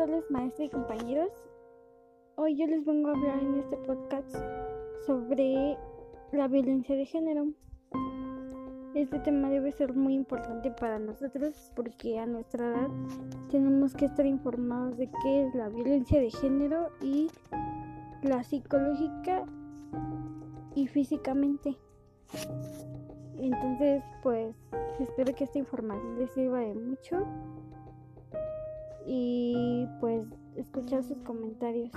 tardes, maestra y compañeros. Hoy yo les vengo a hablar en este podcast sobre la violencia de género. Este tema debe ser muy importante para nosotros porque a nuestra edad tenemos que estar informados de qué es la violencia de género y la psicológica y físicamente. Entonces, pues espero que esta información les sirva de mucho y pues escuchar sus comentarios.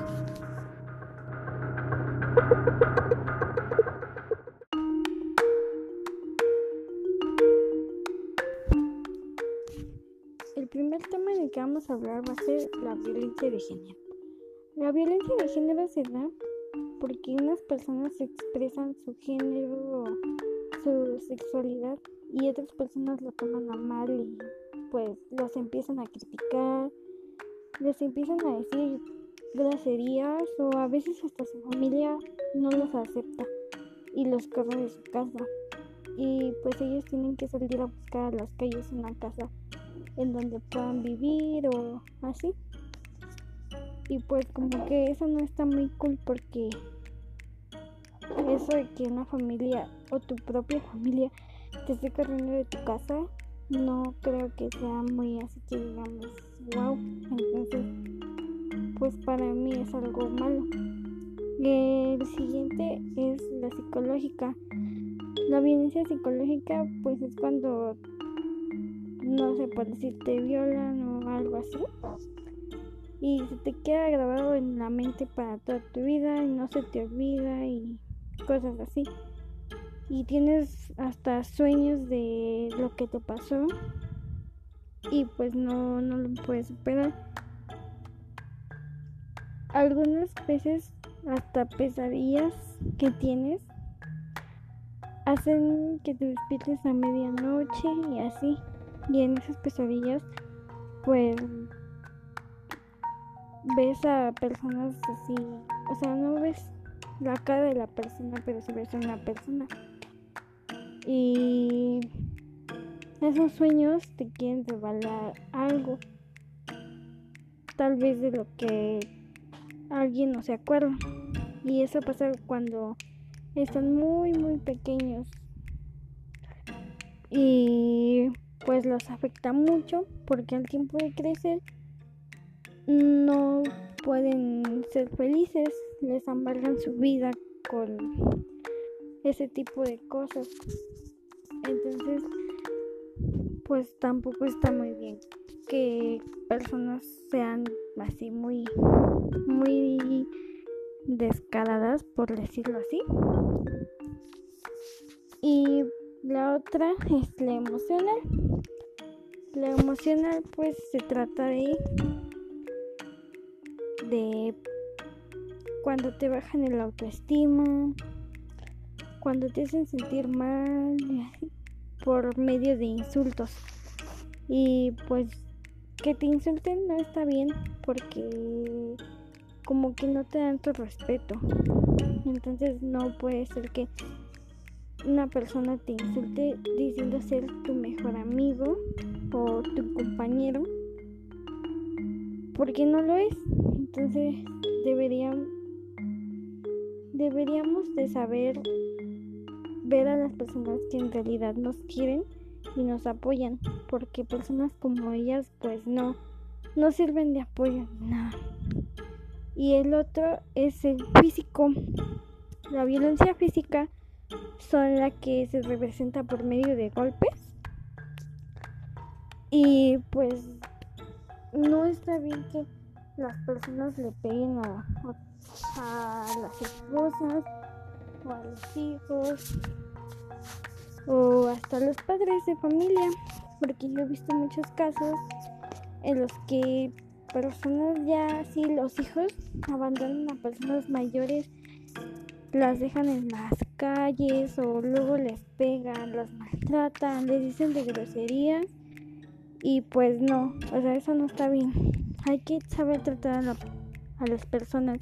El primer tema en el que vamos a hablar va a ser la violencia de género. La violencia de género se da porque unas personas expresan su género su sexualidad y otras personas lo toman a mal y pues los empiezan a criticar, les empiezan a decir groserías o a veces hasta su familia no los acepta y los corre de su casa. Y pues ellos tienen que salir a buscar a las calles una casa en donde puedan vivir o así. Y pues como que eso no está muy cool porque eso de que una familia o tu propia familia te esté corriendo de tu casa no creo que sea muy así que digamos wow entonces pues para mí es algo malo. El siguiente es la psicológica. La violencia psicológica pues es cuando no sé por decir te violan o algo así y se te queda grabado en la mente para toda tu vida y no se te olvida y cosas así y tienes hasta sueños de lo que te pasó y pues no, no lo puedes superar. Algunas veces hasta pesadillas que tienes hacen que te despiertes a medianoche y así. Y en esas pesadillas pues ves a personas así, o sea, no ves la cara de la persona, pero si ves a una persona. Y esos sueños te quieren revelar algo. Tal vez de lo que alguien no se acuerda. Y eso pasa cuando están muy, muy pequeños. Y pues los afecta mucho porque al tiempo de crecer no pueden ser felices, les amargan su vida con ese tipo de cosas. Entonces, pues tampoco está muy bien que personas sean así muy, muy descaradas, por decirlo así. Y la otra es la emocional. La emocional pues se trata de de cuando te bajan el autoestima, cuando te hacen sentir mal por medio de insultos. Y pues que te insulten no está bien porque como que no te dan tu respeto. Entonces no puede ser que una persona te insulte diciendo ser tu mejor amigo o tu compañero porque no lo es. Entonces deberían deberíamos de saber ver a las personas que en realidad nos quieren y nos apoyan, porque personas como ellas pues no, no sirven de apoyo, nada. Y el otro es el físico. La violencia física son la que se representa por medio de golpes. Y pues no está bien que las personas le peguen a, a las esposas o a los hijos o hasta los padres de familia, porque yo he visto muchos casos en los que personas ya así, los hijos abandonan a personas mayores, las dejan en las calles o luego les pegan, las maltratan, les dicen de groserías y pues no, o sea, eso no está bien. Hay que saber tratar a, a las personas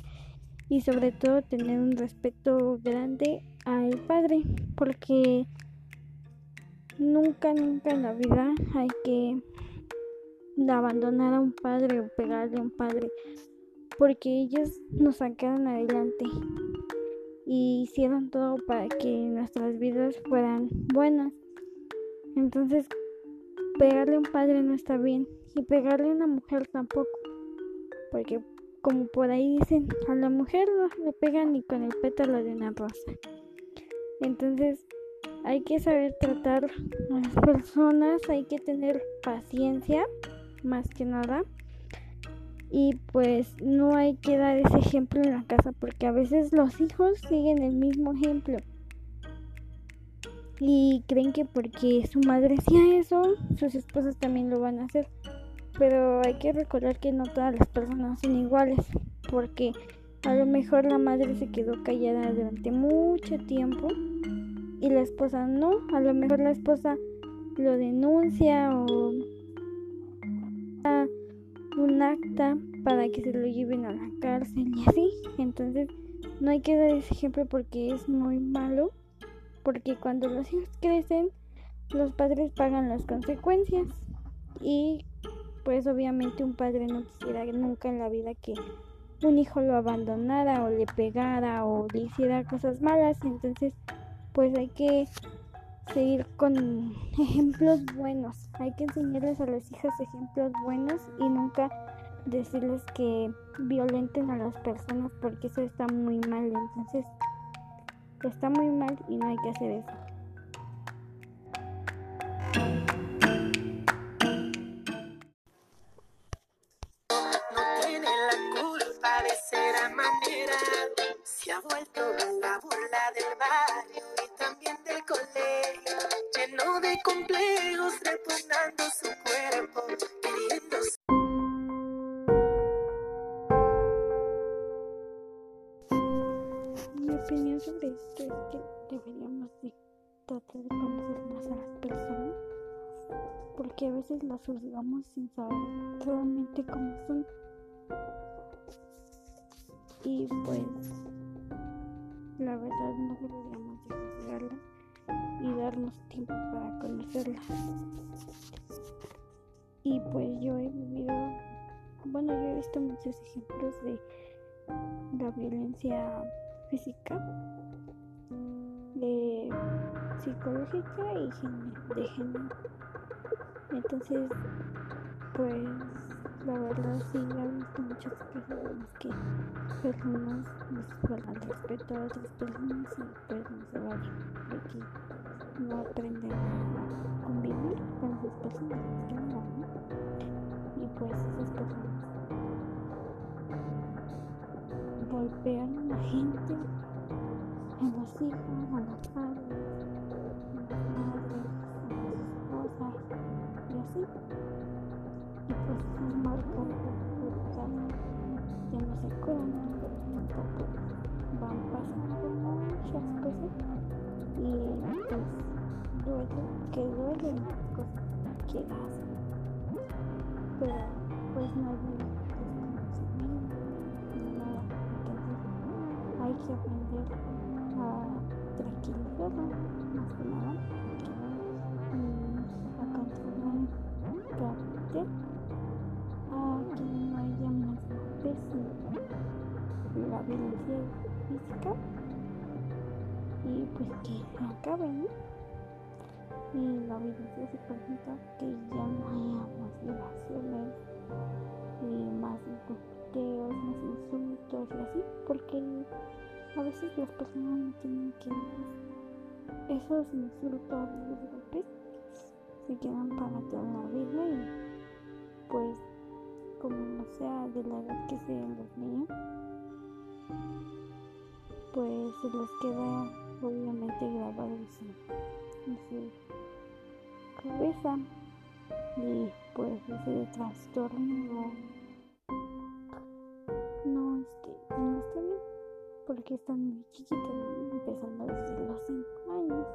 y sobre todo tener un respeto grande al padre porque nunca nunca en la vida hay que abandonar a un padre o pegarle a un padre, porque ellos nos sacaron adelante y hicieron todo para que nuestras vidas fueran buenas. Entonces, pegarle a un padre no está bien y pegarle a una mujer tampoco, porque como por ahí dicen, a la mujer no le pegan ni con el pétalo de una rosa. Entonces, hay que saber tratar a las personas, hay que tener paciencia, más que nada. Y pues no hay que dar ese ejemplo en la casa porque a veces los hijos siguen el mismo ejemplo. Y creen que porque su madre hacía eso, sus esposas también lo van a hacer. Pero hay que recordar que no todas las personas son iguales. Porque a lo mejor la madre se quedó callada durante mucho tiempo y la esposa no. A lo mejor la esposa lo denuncia o un acta para que se lo lleven a la cárcel y así. Entonces no hay que dar ese ejemplo porque es muy malo. Porque cuando los hijos crecen, los padres pagan las consecuencias. Y pues obviamente un padre no quisiera nunca en la vida que un hijo lo abandonara o le pegara o le hiciera cosas malas. Entonces pues hay que seguir con ejemplos buenos. Hay que enseñarles a las hijas ejemplos buenos y nunca decirles que violenten a las personas porque eso está muy mal. Entonces, está muy mal y no hay que hacer eso. No. Se ha vuelto la burla del barrio complejos, repugnando su cuerpo, queriendo Mi opinión sobre esto es que deberíamos de tratar de conocer más a las personas porque a veces las juzgamos sin saber realmente cómo son. Y pues la verdad no deberíamos de juzgarlas y darnos tiempo para conocerlas y pues yo he vivido bueno yo he visto muchos ejemplos de la violencia física, de psicológica y de género. Entonces, pues la verdad sí visto muchas las que personas falta el respeto a otras personas y pues no se vale, de que no aprenden a convivir con esas personas que no, ¿no? Y pues esas personas golpean a la gente, a los hijos, a los padres, a las madres, a las esposas y así. Ya no se pero tampoco van pasando muchas cosas y pues duele, que duelen las cosas que hacen. Pero pues no hay desconocimiento ni nada. Entonces hay que aprender a tranquilizarlo, más que nada, y a controlar carácter, a que no haya la violencia física y pues que se acabe, ¿no? Y la violencia psicológica que ya no haya más violaciones y más golpeos, más insultos y así, porque a veces las personas no tienen que esos insultos, esos golpes se quedan para toda la vida y pues como no sea de la edad que sean los niños pues se les queda obviamente grabado en su, cabeza y pues ese trastorno no este no está bien porque están muy chiquitos ¿no? empezando desde los 5 años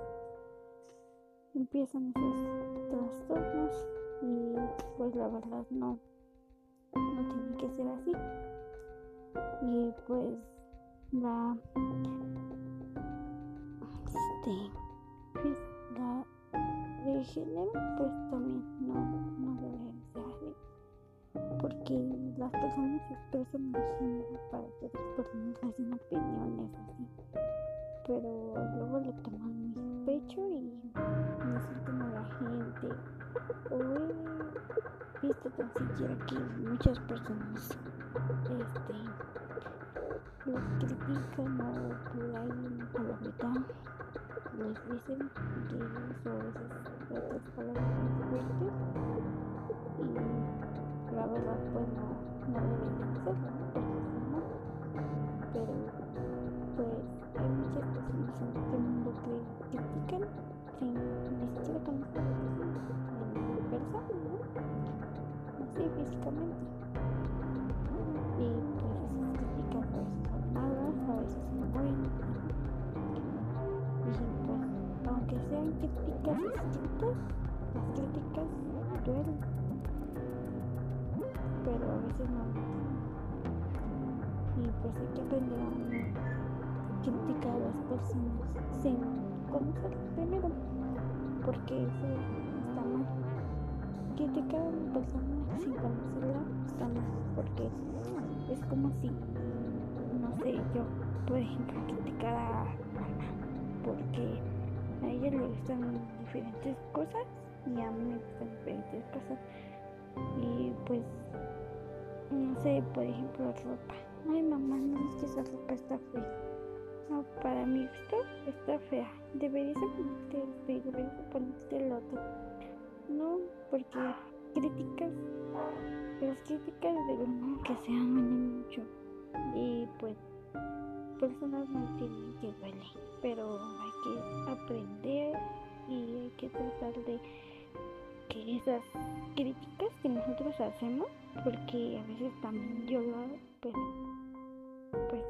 empiezan esos trastornos y pues la verdad no no tiene que ser así y pues la este pues la de género pues también no no debe ser así que las personas expresan género para que otras personas hacen opiniones así. Pero luego le toman siquiera que muchas personas este los critican o por ahí a la mitad. Les dicen que a veces otras palabras muy fuertes y la verdad pues no, no deberían hacerlo pero a veces no. Y pues hay que aprender a criticar a las personas sin conocerlas primero porque eso está mal. Criticar a una persona sin conocerla está mal porque es como si no sé yo por ejemplo criticar a mamá porque a ella le gustan diferentes cosas y a mí me gustan diferentes cosas y pues no sé por ejemplo ropa. Ay mamá no es que esa ropa está fea. No para mi gusto está fea. Deberías ponerte esto y ponerte el otro. No porque críticas las críticas de lo que se aman mucho. Y pues personas no entienden que duele pero hay que aprender y hay que tratar de esas críticas que nosotros hacemos porque a veces también yo lo hago pero pues.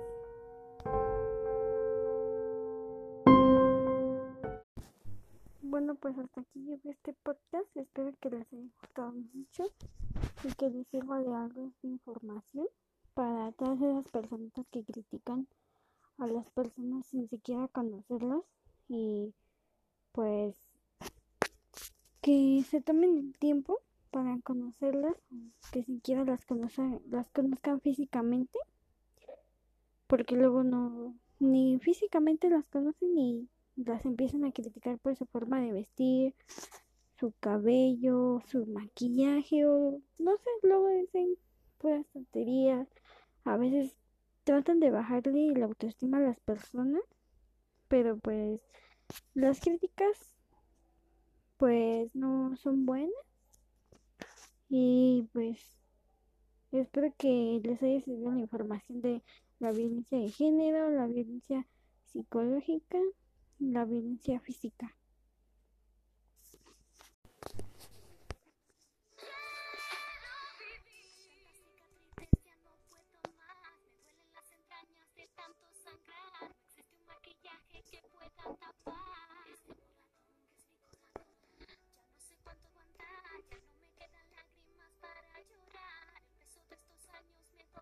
Bueno pues hasta aquí llegó este podcast. Espero que les haya gustado mucho y que les sirva de algo esta información para todas esas personas que critican a las personas sin siquiera conocerlas y pues que se tomen el tiempo para conocerlas, que siquiera las conozcan, las conozcan físicamente, porque luego no ni físicamente las conocen ni las empiezan a criticar por su forma de vestir, su cabello, su maquillaje o no sé, luego dicen puras tonterías, a veces tratan de bajarle la autoestima a las personas, pero pues las críticas pues no son buenas y pues espero que les haya servido la información de la violencia de género, la violencia psicológica, la violencia física.